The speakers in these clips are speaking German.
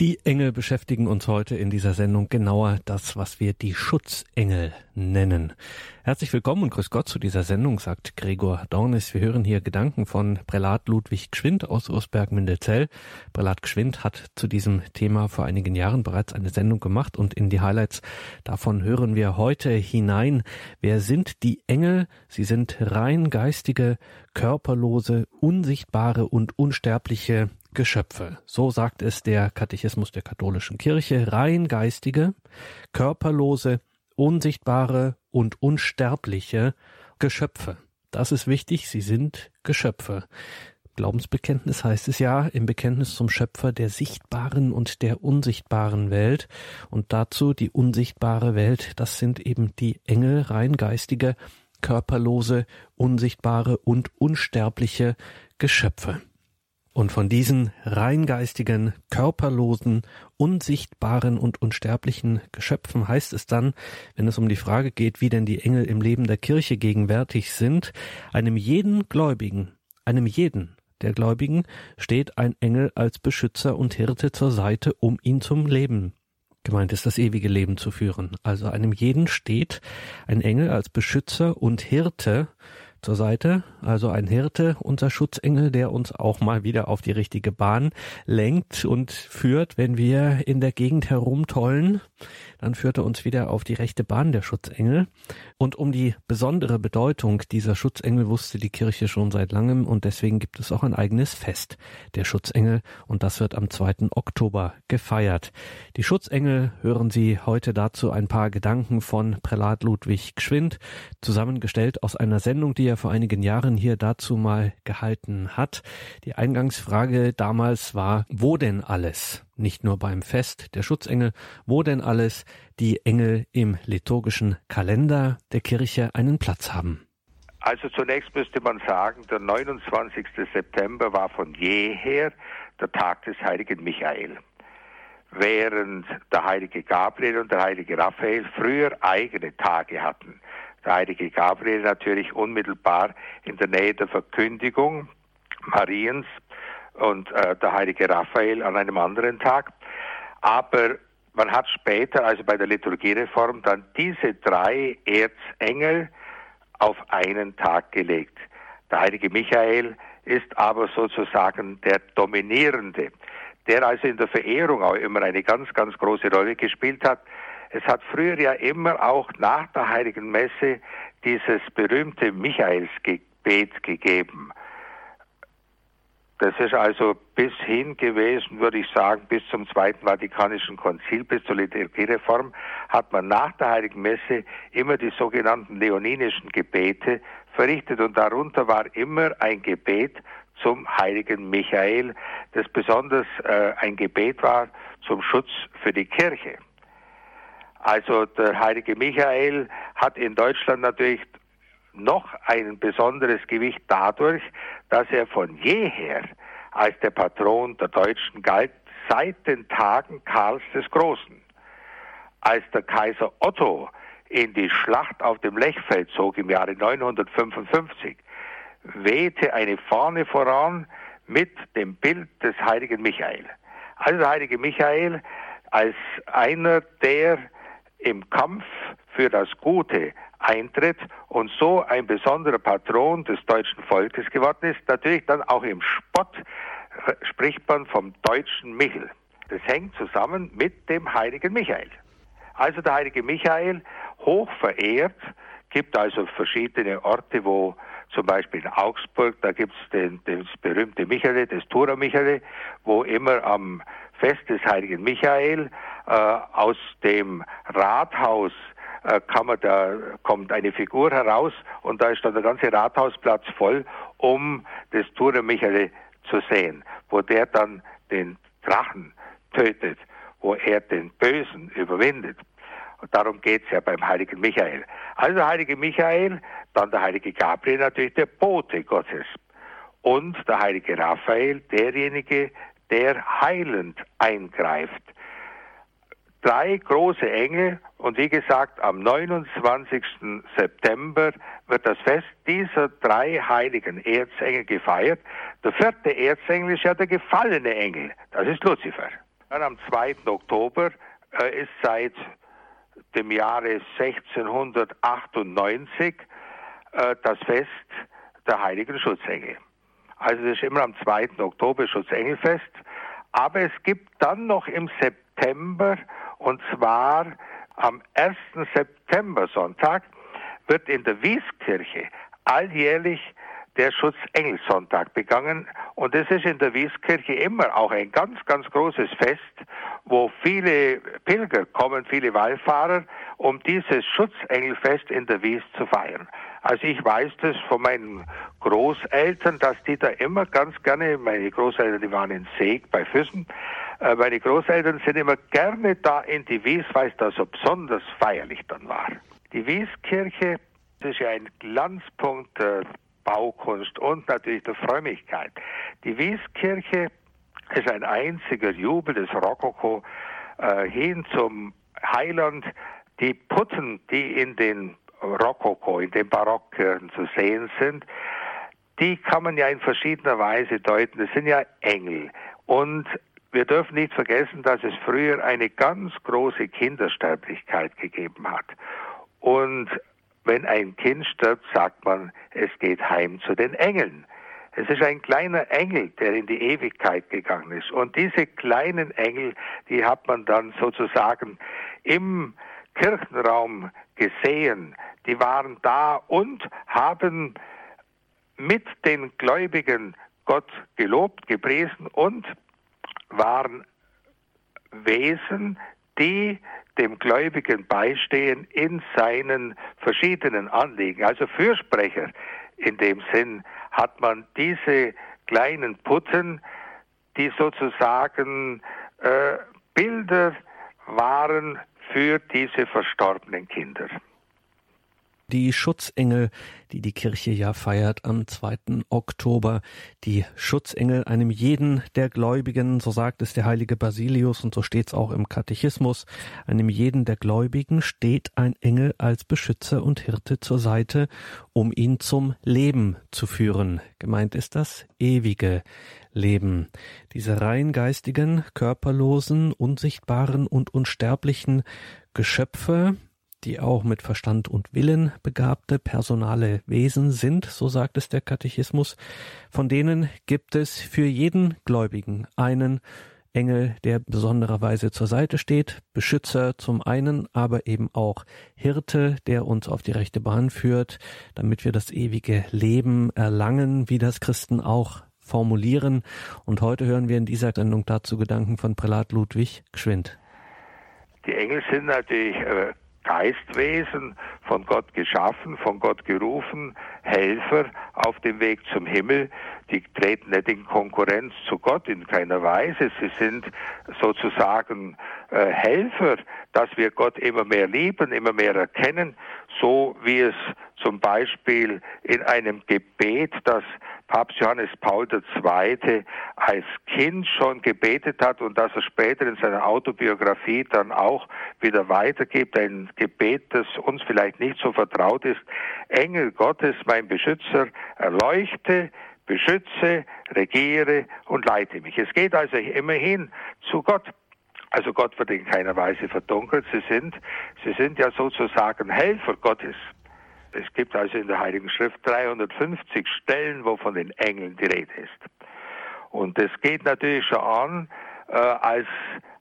Die Engel beschäftigen uns heute in dieser Sendung genauer das, was wir die Schutzengel nennen. Herzlich willkommen und grüß Gott zu dieser Sendung, sagt Gregor Dornis. Wir hören hier Gedanken von Prälat Ludwig Gschwind aus Ursberg-Mindelzell. Prälat Gschwind hat zu diesem Thema vor einigen Jahren bereits eine Sendung gemacht und in die Highlights davon hören wir heute hinein. Wer sind die Engel? Sie sind rein geistige, körperlose, unsichtbare und unsterbliche Geschöpfe. So sagt es der Katechismus der katholischen Kirche. Rein geistige, körperlose, unsichtbare und unsterbliche Geschöpfe. Das ist wichtig. Sie sind Geschöpfe. Glaubensbekenntnis heißt es ja im Bekenntnis zum Schöpfer der sichtbaren und der unsichtbaren Welt. Und dazu die unsichtbare Welt, das sind eben die Engel, rein geistige, körperlose, unsichtbare und unsterbliche Geschöpfe. Und von diesen reingeistigen, körperlosen, unsichtbaren und unsterblichen Geschöpfen heißt es dann, wenn es um die Frage geht, wie denn die Engel im Leben der Kirche gegenwärtig sind, einem jeden Gläubigen, einem jeden der Gläubigen steht ein Engel als Beschützer und Hirte zur Seite, um ihn zum Leben gemeint ist, das ewige Leben zu führen. Also einem jeden steht ein Engel als Beschützer und Hirte zur Seite, also ein Hirte, unser Schutzengel, der uns auch mal wieder auf die richtige Bahn lenkt und führt, wenn wir in der Gegend herumtollen, dann führt er uns wieder auf die rechte Bahn der Schutzengel. Und um die besondere Bedeutung dieser Schutzengel wusste die Kirche schon seit langem und deswegen gibt es auch ein eigenes Fest der Schutzengel und das wird am 2. Oktober gefeiert. Die Schutzengel hören Sie heute dazu ein paar Gedanken von Prälat Ludwig Gschwind, zusammengestellt aus einer Sendung, die er vor einigen Jahren hier dazu mal gehalten hat. Die Eingangsfrage damals war, wo denn alles? Nicht nur beim Fest der Schutzengel, wo denn alles die Engel im liturgischen Kalender der Kirche einen Platz haben. Also zunächst müsste man sagen, der 29. September war von jeher der Tag des heiligen Michael. Während der heilige Gabriel und der heilige Raphael früher eigene Tage hatten der heilige Gabriel natürlich unmittelbar in der Nähe der Verkündigung Mariens und äh, der heilige Raphael an einem anderen Tag. Aber man hat später, also bei der Liturgiereform, dann diese drei Erzengel auf einen Tag gelegt. Der heilige Michael ist aber sozusagen der Dominierende, der also in der Verehrung auch immer eine ganz, ganz große Rolle gespielt hat. Es hat früher ja immer auch nach der Heiligen Messe dieses berühmte Michaelsgebet gegeben. Das ist also bis hin gewesen, würde ich sagen, bis zum Zweiten Vatikanischen Konzil, bis zur Liturgiereform, hat man nach der Heiligen Messe immer die sogenannten leoninischen Gebete verrichtet und darunter war immer ein Gebet zum heiligen Michael, das besonders äh, ein Gebet war zum Schutz für die Kirche. Also der heilige Michael hat in Deutschland natürlich noch ein besonderes Gewicht dadurch, dass er von jeher als der Patron der Deutschen galt seit den Tagen Karls des Großen. Als der Kaiser Otto in die Schlacht auf dem Lechfeld zog im Jahre 955, wehte eine Fahne voran mit dem Bild des heiligen Michael. Also der heilige Michael als einer der im Kampf für das Gute eintritt und so ein besonderer Patron des deutschen Volkes geworden ist. Natürlich dann auch im Spott spricht man vom deutschen Michel. Das hängt zusammen mit dem heiligen Michael. Also der heilige Michael hoch verehrt, gibt also verschiedene Orte, wo zum Beispiel in Augsburg, da gibt es das berühmte Michael, das Tura Michael, wo immer am Fest des heiligen Michael äh, aus dem Rathaus äh, kann man da kommt eine Figur heraus und da ist dann der ganze Rathausplatz voll, um das Ture Michael zu sehen, wo der dann den Drachen tötet, wo er den Bösen überwindet. Und darum geht's ja beim heiligen Michael. Also der heilige Michael, dann der heilige Gabriel natürlich der Bote Gottes. Und der heilige Raphael, derjenige, der heilend eingreift. Drei große Engel und wie gesagt, am 29. September wird das Fest dieser drei heiligen Erzengel gefeiert. Der vierte Erzengel ist ja der gefallene Engel, das ist Luzifer. Dann am 2. Oktober äh, ist seit dem Jahre 1698 äh, das Fest der heiligen Schutzengel. Also das ist immer am 2. Oktober Schutzengelfest. Aber es gibt dann noch im September, und zwar am 1. September Sonntag, wird in der Wieskirche alljährlich der Schutzengelsonntag begangen. Und es ist in der Wieskirche immer auch ein ganz, ganz großes Fest, wo viele Pilger kommen, viele Wallfahrer, um dieses Schutzengelfest in der Wies zu feiern. Also ich weiß das von meinen Großeltern, dass die da immer ganz gerne, meine Großeltern, die waren in Seeg bei Füssen, meine Großeltern sind immer gerne da in die Wies, weil es da so besonders feierlich dann war. Die Wieskirche ist ja ein Glanzpunkt der Baukunst und natürlich der Frömmigkeit. Die Wieskirche ist ein einziger Jubel des Rokoko äh, hin zum Heiland. Die Putten, die in den Rokoko, in den Barockkirchen zu sehen sind, die kann man ja in verschiedener Weise deuten. Das sind ja Engel. Und wir dürfen nicht vergessen, dass es früher eine ganz große Kindersterblichkeit gegeben hat. Und wenn ein Kind stirbt, sagt man, es geht heim zu den Engeln. Es ist ein kleiner Engel, der in die Ewigkeit gegangen ist. Und diese kleinen Engel, die hat man dann sozusagen im Kirchenraum gesehen. Die waren da und haben mit den Gläubigen Gott gelobt, gepriesen und waren Wesen, die dem Gläubigen beistehen in seinen verschiedenen Anliegen. Also Fürsprecher in dem Sinn hat man diese kleinen Putten, die sozusagen äh, Bilder waren für diese verstorbenen Kinder die Schutzengel, die die Kirche ja feiert am 2. Oktober. Die Schutzengel einem jeden der Gläubigen, so sagt es der heilige Basilius und so steht es auch im Katechismus, einem jeden der Gläubigen steht ein Engel als Beschützer und Hirte zur Seite, um ihn zum Leben zu führen. Gemeint ist das ewige Leben. Diese rein geistigen, körperlosen, unsichtbaren und unsterblichen Geschöpfe, die auch mit Verstand und Willen begabte personale Wesen sind, so sagt es der Katechismus, von denen gibt es für jeden Gläubigen einen Engel, der besondererweise zur Seite steht, Beschützer zum einen, aber eben auch Hirte, der uns auf die rechte Bahn führt, damit wir das ewige Leben erlangen, wie das Christen auch formulieren. Und heute hören wir in dieser Sendung dazu Gedanken von Prälat Ludwig Gschwind. Die Engel sind natürlich äh, Geistwesen, von Gott geschaffen, von Gott gerufen, Helfer auf dem Weg zum Himmel. Die treten nicht in Konkurrenz zu Gott in keiner Weise. Sie sind sozusagen äh, Helfer, dass wir Gott immer mehr lieben, immer mehr erkennen, so wie es zum Beispiel in einem Gebet, das Papst Johannes Paul II. als Kind schon gebetet hat und das er später in seiner Autobiografie dann auch wieder weitergibt. Ein Gebet, das uns vielleicht nicht so vertraut ist. Engel Gottes, mein Beschützer, erleuchte, beschütze, regiere und leite mich. Es geht also immerhin zu Gott. Also Gott wird in keiner Weise verdunkelt. Sie sind, sie sind ja sozusagen Helfer Gottes. Es gibt also in der Heiligen Schrift 350 Stellen, wo von den Engeln die Rede ist. Und es geht natürlich schon an, äh, als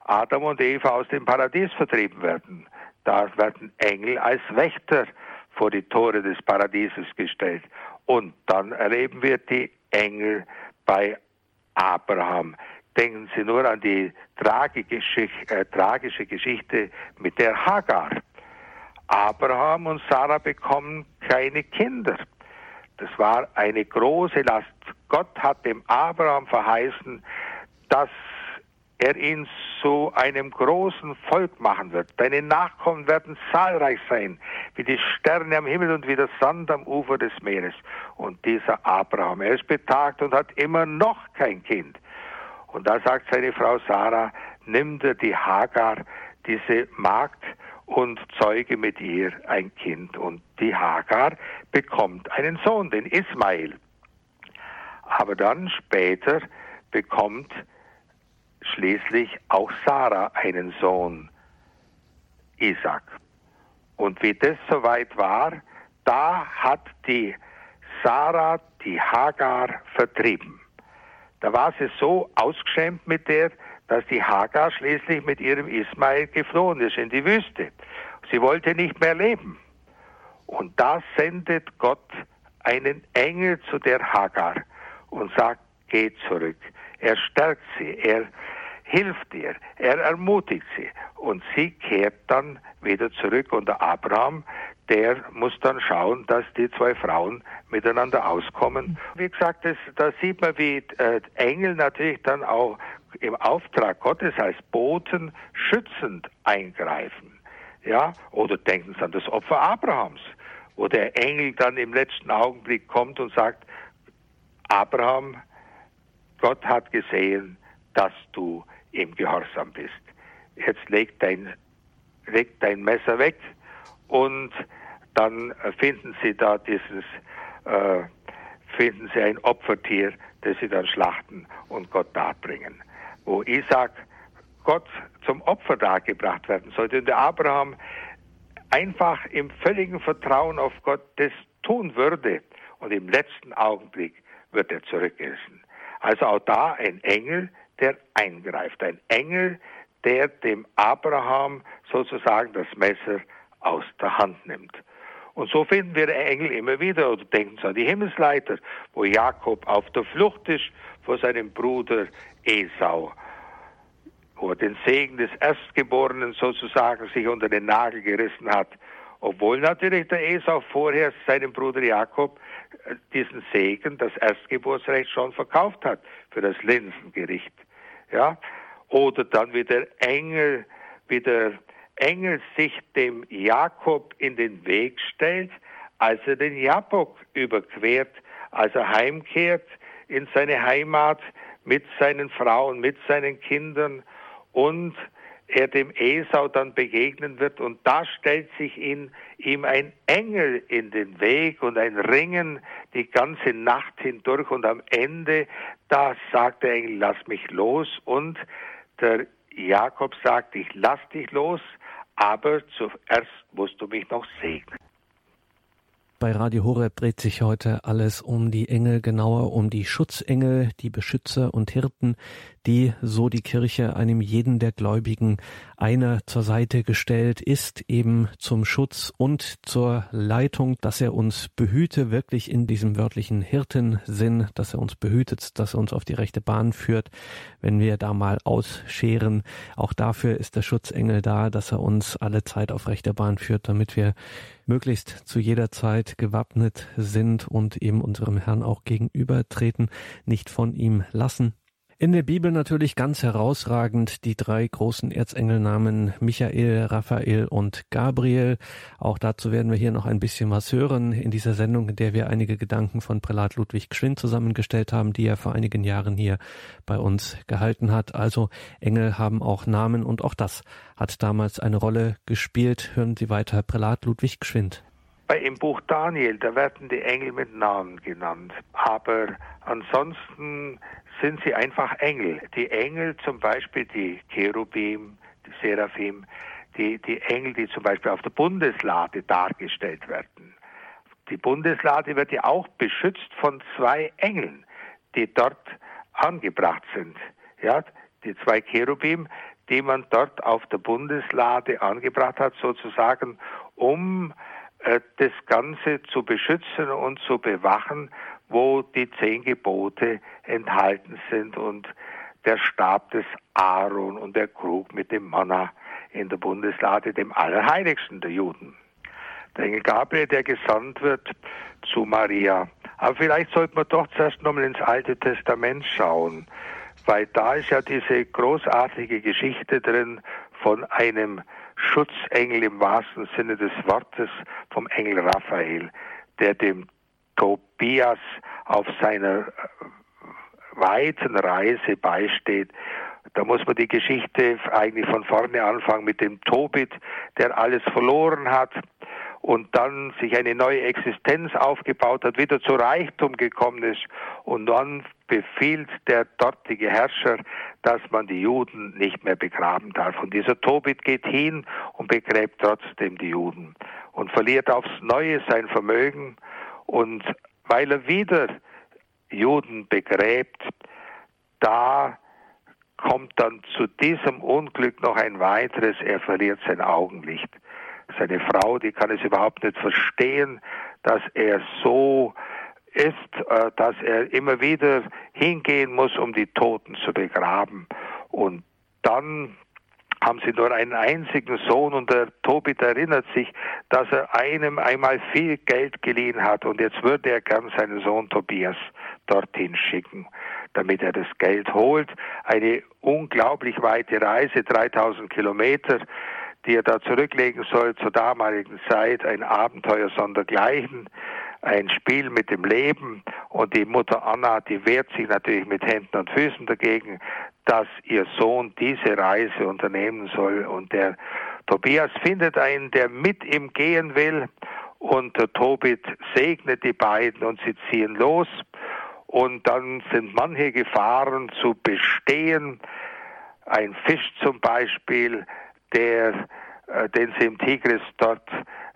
Adam und Eva aus dem Paradies vertrieben werden. Da werden Engel als Wächter vor die Tore des Paradieses gestellt. Und dann erleben wir die Engel bei Abraham. Denken Sie nur an die tragische, äh, tragische Geschichte mit der Hagar. Abraham und Sarah bekommen keine Kinder. Das war eine große Last. Gott hat dem Abraham verheißen, dass er ihn zu einem großen Volk machen wird. Deine Nachkommen werden zahlreich sein, wie die Sterne am Himmel und wie der Sand am Ufer des Meeres. Und dieser Abraham, er ist betagt und hat immer noch kein Kind. Und da sagt seine Frau Sarah, nimm dir die Hagar, diese Magd, und zeuge mit ihr ein Kind. Und die Hagar bekommt einen Sohn, den Ismail. Aber dann später bekommt schließlich auch Sarah einen Sohn, Isaac. Und wie das soweit war, da hat die Sarah die Hagar vertrieben. Da war sie so ausgeschämt mit der, dass die Hagar schließlich mit ihrem Ismael geflohen ist in die Wüste. Sie wollte nicht mehr leben. Und da sendet Gott einen Engel zu der Hagar und sagt, geh zurück. Er stärkt sie, er hilft ihr, er ermutigt sie und sie kehrt dann wieder zurück und der Abraham, der muss dann schauen, dass die zwei Frauen miteinander auskommen. Wie gesagt, da sieht man, wie äh, Engel natürlich dann auch im Auftrag Gottes als Boten schützend eingreifen. Ja, oder denken Sie an das Opfer Abrahams, wo der Engel dann im letzten Augenblick kommt und sagt, Abraham, Gott hat gesehen, dass du im Gehorsam bist. Jetzt leg dein, leg dein Messer weg und dann finden sie da dieses, äh, finden sie ein Opfertier, das sie dann schlachten und Gott darbringen. Wo Isaac Gott zum Opfer dargebracht werden sollte und der Abraham einfach im völligen Vertrauen auf Gott das tun würde und im letzten Augenblick wird er zurückgerissen. Also auch da ein Engel, der eingreift. Ein Engel, der dem Abraham sozusagen das Messer aus der Hand nimmt. Und so finden wir Engel immer wieder, oder denken Sie an die Himmelsleiter, wo Jakob auf der Flucht ist vor seinem Bruder Esau, wo er den Segen des Erstgeborenen sozusagen sich unter den Nagel gerissen hat, obwohl natürlich der Esau vorher seinem Bruder Jakob äh, diesen Segen, das Erstgeburtsrecht schon verkauft hat für das Linsengericht ja, oder dann wie der Engel, wie der Engel sich dem Jakob in den Weg stellt, als er den Jabok überquert, als er heimkehrt in seine Heimat mit seinen Frauen, mit seinen Kindern und er dem Esau dann begegnen wird. Und da stellt sich ihn, ihm ein Engel in den Weg und ein Ringen die ganze Nacht hindurch. Und am Ende, da sagt der Engel, lass mich los. Und der Jakob sagt, ich lass dich los, aber zuerst musst du mich noch segnen. Bei Radio Horeb dreht sich heute alles um die Engel, genauer um die Schutzengel, die Beschützer und Hirten, die, so die Kirche, einem jeden der Gläubigen einer zur Seite gestellt ist, eben zum Schutz und zur Leitung, dass er uns behüte, wirklich in diesem wörtlichen Hirtensinn, dass er uns behütet, dass er uns auf die rechte Bahn führt, wenn wir da mal ausscheren. Auch dafür ist der Schutzengel da, dass er uns alle Zeit auf rechter Bahn führt, damit wir möglichst zu jeder Zeit gewappnet sind und eben unserem Herrn auch gegenübertreten, nicht von ihm lassen. In der Bibel natürlich ganz herausragend die drei großen Erzengelnamen Michael, Raphael und Gabriel. Auch dazu werden wir hier noch ein bisschen was hören in dieser Sendung, in der wir einige Gedanken von Prälat Ludwig Gschwind zusammengestellt haben, die er vor einigen Jahren hier bei uns gehalten hat. Also Engel haben auch Namen und auch das hat damals eine Rolle gespielt. Hören Sie weiter Prälat Ludwig Gschwind. Im Buch Daniel, da werden die Engel mit Namen genannt. Aber ansonsten sind sie einfach Engel. Die Engel zum Beispiel, die Cherubim, die Seraphim, die, die Engel, die zum Beispiel auf der Bundeslade dargestellt werden. Die Bundeslade wird ja auch beschützt von zwei Engeln, die dort angebracht sind. Ja, die zwei Cherubim, die man dort auf der Bundeslade angebracht hat, sozusagen, um das Ganze zu beschützen und zu bewachen wo die zehn Gebote enthalten sind und der Stab des Aaron und der Krug mit dem Manna in der Bundeslade, dem Allerheiligsten der Juden. Der Engel Gabriel, der gesandt wird zu Maria. Aber vielleicht sollte man doch zuerst nochmal ins Alte Testament schauen, weil da ist ja diese großartige Geschichte drin von einem Schutzengel im wahrsten Sinne des Wortes, vom Engel Raphael, der dem Tobias auf seiner äh, weiten Reise beisteht. Da muss man die Geschichte eigentlich von vorne anfangen mit dem Tobit, der alles verloren hat und dann sich eine neue Existenz aufgebaut hat, wieder zu Reichtum gekommen ist und dann befiehlt der dortige Herrscher, dass man die Juden nicht mehr begraben darf. Und dieser Tobit geht hin und begräbt trotzdem die Juden und verliert aufs Neue sein Vermögen. Und weil er wieder Juden begräbt, da kommt dann zu diesem Unglück noch ein weiteres, er verliert sein Augenlicht. Seine Frau, die kann es überhaupt nicht verstehen, dass er so ist, äh, dass er immer wieder hingehen muss, um die Toten zu begraben. Und dann haben sie nur einen einzigen Sohn und der Tobit erinnert sich, dass er einem einmal viel Geld geliehen hat und jetzt würde er gern seinen Sohn Tobias dorthin schicken, damit er das Geld holt. Eine unglaublich weite Reise, 3000 Kilometer, die er da zurücklegen soll zur damaligen Zeit, ein Abenteuer sondergleichen ein Spiel mit dem Leben. Und die Mutter Anna, die wehrt sich natürlich mit Händen und Füßen dagegen, dass ihr Sohn diese Reise unternehmen soll. Und der Tobias findet einen, der mit ihm gehen will. Und der Tobit segnet die beiden und sie ziehen los. Und dann sind manche Gefahren zu bestehen. Ein Fisch zum Beispiel, der, äh, den sie im Tigris dort,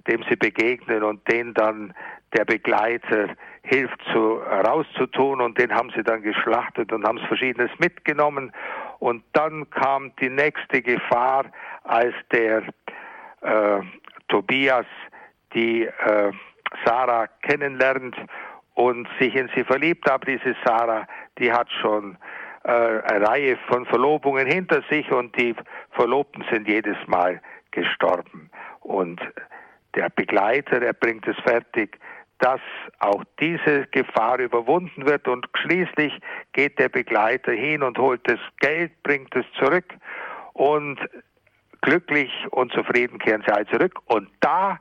dem sie begegnen und den dann der Begleiter hilft zu, rauszutun und den haben sie dann geschlachtet und haben Verschiedenes mitgenommen und dann kam die nächste Gefahr, als der äh, Tobias die äh, Sarah kennenlernt und sich in sie verliebt, aber diese Sarah, die hat schon äh, eine Reihe von Verlobungen hinter sich und die Verlobten sind jedes Mal gestorben. Und der Begleiter, er bringt es fertig, dass auch diese Gefahr überwunden wird und schließlich geht der Begleiter hin und holt das Geld, bringt es zurück und glücklich und zufrieden kehren sie alle zurück und da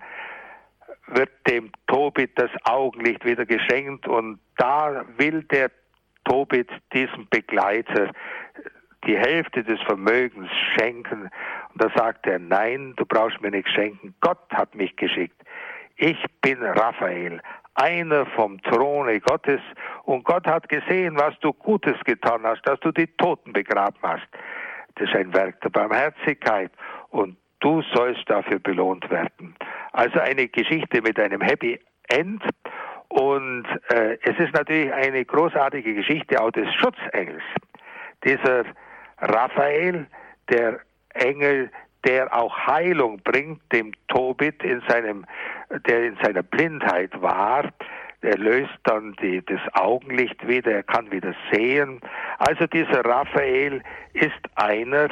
wird dem Tobit das Augenlicht wieder geschenkt und da will der Tobit diesem Begleiter die Hälfte des Vermögens schenken. Und da sagt er, nein, du brauchst mir nichts schenken, Gott hat mich geschickt. Ich bin Raphael, einer vom Throne Gottes, und Gott hat gesehen, was du Gutes getan hast, dass du die Toten begraben hast. Das ist ein Werk der Barmherzigkeit und du sollst dafür belohnt werden. Also eine Geschichte mit einem Happy End und äh, es ist natürlich eine großartige Geschichte auch des Schutzengels. Dieser Raphael, der Engel, der auch Heilung bringt, dem Tobit in seinem, der in seiner Blindheit war. Er löst dann die, das Augenlicht wieder, er kann wieder sehen. Also dieser Raphael ist einer,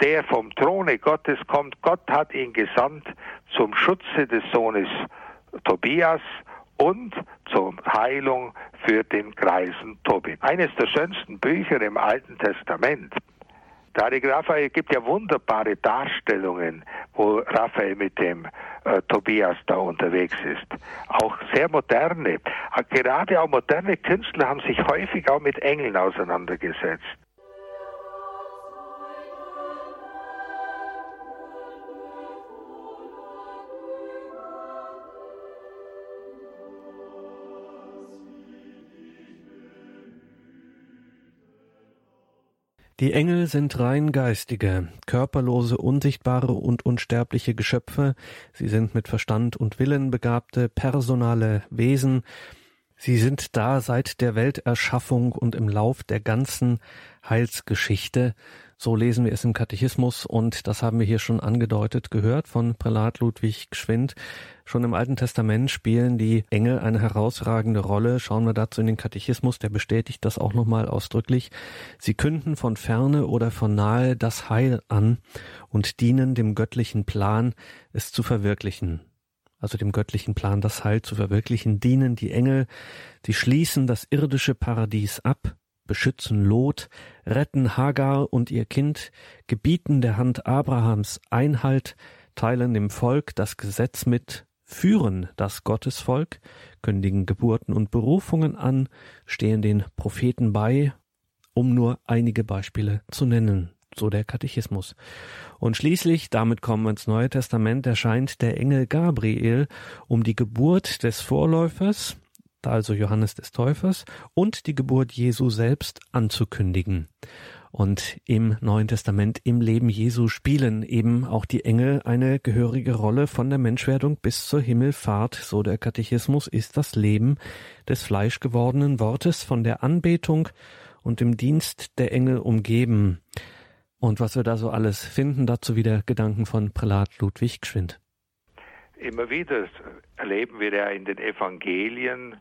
der vom Throne Gottes kommt. Gott hat ihn gesandt zum Schutze des Sohnes Tobias und zur Heilung für den Kreisen Tobit. Eines der schönsten Bücher im Alten Testament. Heilige Raphael gibt ja wunderbare Darstellungen, wo Raphael mit dem äh, Tobias da unterwegs ist. Auch sehr moderne. Äh, gerade auch moderne Künstler haben sich häufig auch mit Engeln auseinandergesetzt. Die Engel sind rein geistige, körperlose, unsichtbare und unsterbliche Geschöpfe, sie sind mit Verstand und Willen begabte, personale Wesen, sie sind da seit der Welterschaffung und im Lauf der ganzen Heilsgeschichte, so lesen wir es im Katechismus und das haben wir hier schon angedeutet gehört von Prälat Ludwig Gschwind. Schon im Alten Testament spielen die Engel eine herausragende Rolle. Schauen wir dazu in den Katechismus, der bestätigt das auch nochmal ausdrücklich. Sie künden von ferne oder von nahe das Heil an und dienen dem göttlichen Plan, es zu verwirklichen also dem göttlichen Plan, das Heil zu verwirklichen, dienen die Engel, sie schließen das irdische Paradies ab, beschützen Lot, retten Hagar und ihr Kind, gebieten der Hand Abrahams Einhalt, teilen dem Volk das Gesetz mit, führen das Gottesvolk, kündigen Geburten und Berufungen an, stehen den Propheten bei, um nur einige Beispiele zu nennen, so der Katechismus. Und schließlich, damit kommen wir ins Neue Testament, erscheint der Engel Gabriel, um die Geburt des Vorläufers, also Johannes des Täufers, und die Geburt Jesu selbst anzukündigen. Und im Neuen Testament, im Leben Jesu spielen eben auch die Engel eine gehörige Rolle von der Menschwerdung bis zur Himmelfahrt, so der Katechismus, ist das Leben des fleischgewordenen Wortes von der Anbetung und dem Dienst der Engel umgeben. Und was wir da so alles finden, dazu wieder Gedanken von Prälat Ludwig Gschwind. Immer wieder erleben wir ja in den Evangelien,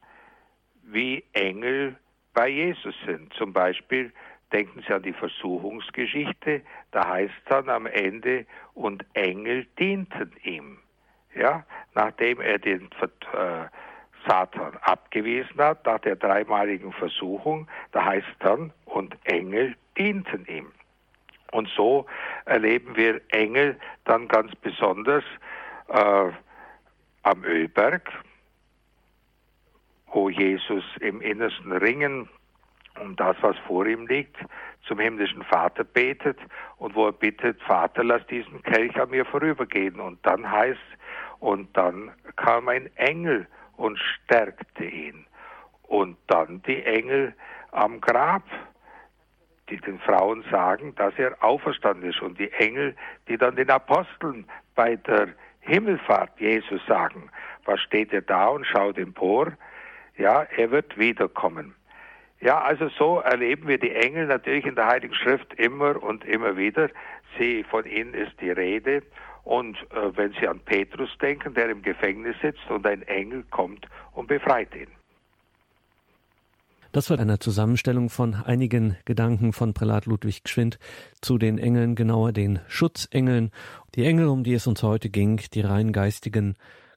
wie Engel bei Jesus sind. Zum Beispiel Denken Sie an die Versuchungsgeschichte, da heißt dann am Ende, und Engel dienten ihm. Ja, nachdem er den äh, Satan abgewiesen hat, nach der dreimaligen Versuchung, da heißt dann, und Engel dienten ihm. Und so erleben wir Engel dann ganz besonders äh, am Ölberg, wo Jesus im innersten Ringen um das, was vor ihm liegt, zum himmlischen Vater betet und wo er bittet, Vater, lass diesen Kelch an mir vorübergehen. Und dann heißt, und dann kam ein Engel und stärkte ihn. Und dann die Engel am Grab, die den Frauen sagen, dass er auferstanden ist. Und die Engel, die dann den Aposteln bei der Himmelfahrt Jesus sagen, was steht er da und schaut empor? Ja, er wird wiederkommen. Ja, also so erleben wir die Engel natürlich in der Heiligen Schrift immer und immer wieder. Sie, von ihnen ist die Rede. Und äh, wenn Sie an Petrus denken, der im Gefängnis sitzt und ein Engel kommt und befreit ihn. Das war eine Zusammenstellung von einigen Gedanken von Prälat Ludwig Gschwind zu den Engeln, genauer den Schutzengeln. Die Engel, um die es uns heute ging, die rein geistigen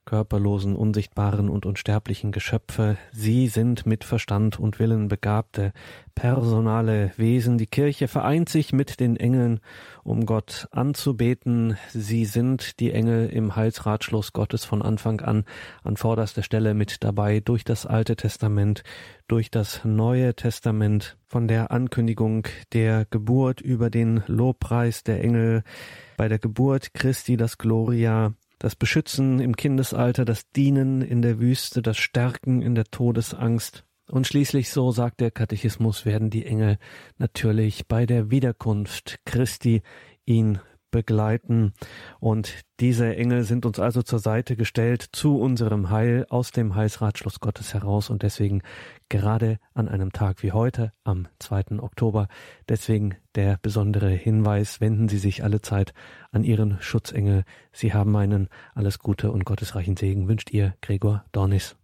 körperlosen, unsichtbaren und unsterblichen Geschöpfe. Sie sind mit Verstand und Willen begabte, personale Wesen. Die Kirche vereint sich mit den Engeln, um Gott anzubeten. Sie sind die Engel im Heilsratschluss Gottes von Anfang an an vorderster Stelle mit dabei durch das Alte Testament, durch das Neue Testament, von der Ankündigung der Geburt über den Lobpreis der Engel, bei der Geburt Christi das Gloria, das Beschützen im Kindesalter, das Dienen in der Wüste, das Stärken in der Todesangst. Und schließlich, so sagt der Katechismus, werden die Engel natürlich bei der Wiederkunft Christi ihn begleiten. Und diese Engel sind uns also zur Seite gestellt zu unserem Heil aus dem Heilsratschluss Gottes heraus und deswegen gerade an einem Tag wie heute, am 2. Oktober, deswegen der besondere Hinweis, wenden Sie sich alle Zeit an Ihren Schutzengel. Sie haben einen alles Gute und gottesreichen Segen, wünscht Ihr Gregor Dornis.